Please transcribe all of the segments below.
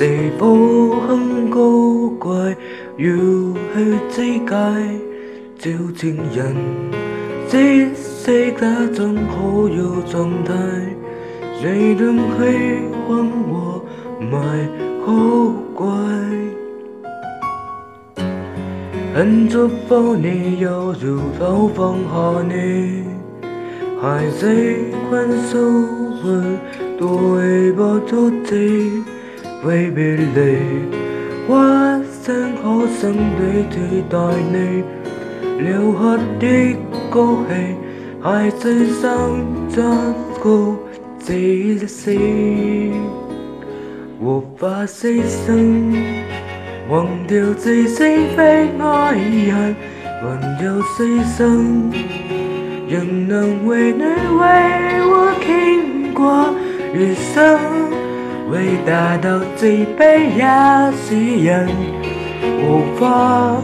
是否很高贵？要去追解，找情人，珍惜家怎可有状态，最珍惜我和，宝怪？很祝福你，有如刀放下你？孩子关心，对吧？多谢。為別離，蛙聲可怎地替代你？嘹喝的高氣，係最生將故至死。無法犧牲，忘掉自私非愛人，還有犧牲，仍能為你為我傾掛餘生。伟大到自卑也是人，无法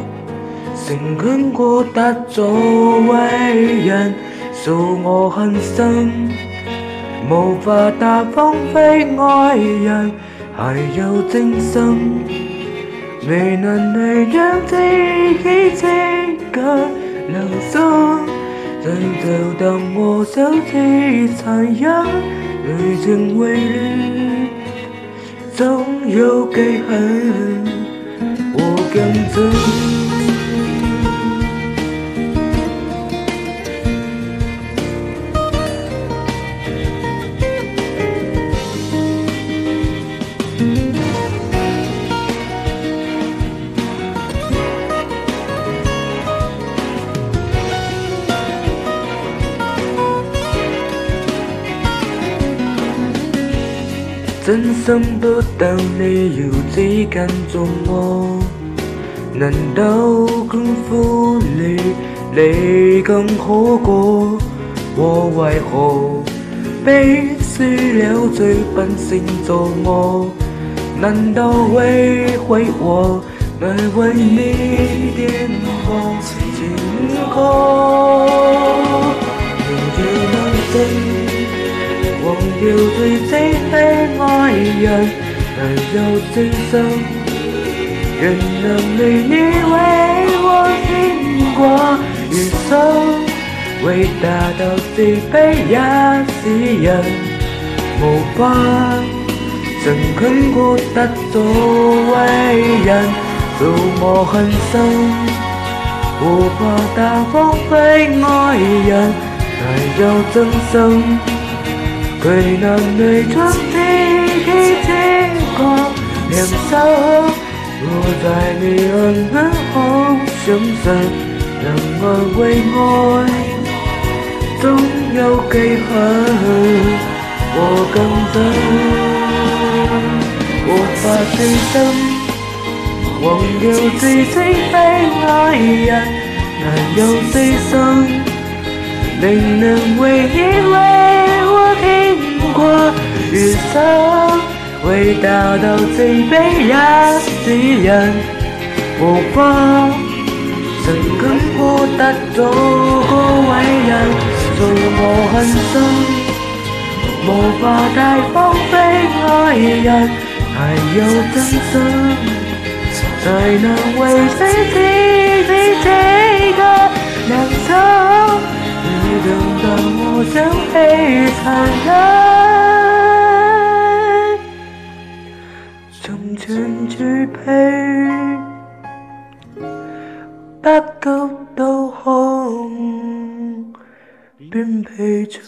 成君过达做伟人，恕我恨心，无法达芳非爱人，还有真心。未能力让自己知个良心，成就当我小提残忍，如情微乱。总有给恨，我更真。真心不到你要只跟做我，难道辜负你你更好过？我为何被输了最本性做我，难道会会我来为你颠我。人能有真心，仍能令你为我牵挂。余生。伟大到底也是人，无关曾群孤单做伟人，做我狠心，无怕大风飞爱人，人有真心。cười nở người thoáng thế khi thế còn niềm sao hơn mùa dài vì ơn hứa hôn chấm dần nằm ngồi quay ngôi tung nhau cây hoa của căng dân của pha tây tâm quăng điều gì thấy tay ngồi yên à, là nhau xây sông đành nâng quay hiến lên hoa thiên 过余生，伟大到最悲也是人。无话，曾敢护得到过伟人，做我恨心。无法大方的爱人，还有真心，才能为彼此彼此的良心。你懂得我想会残忍？人陪着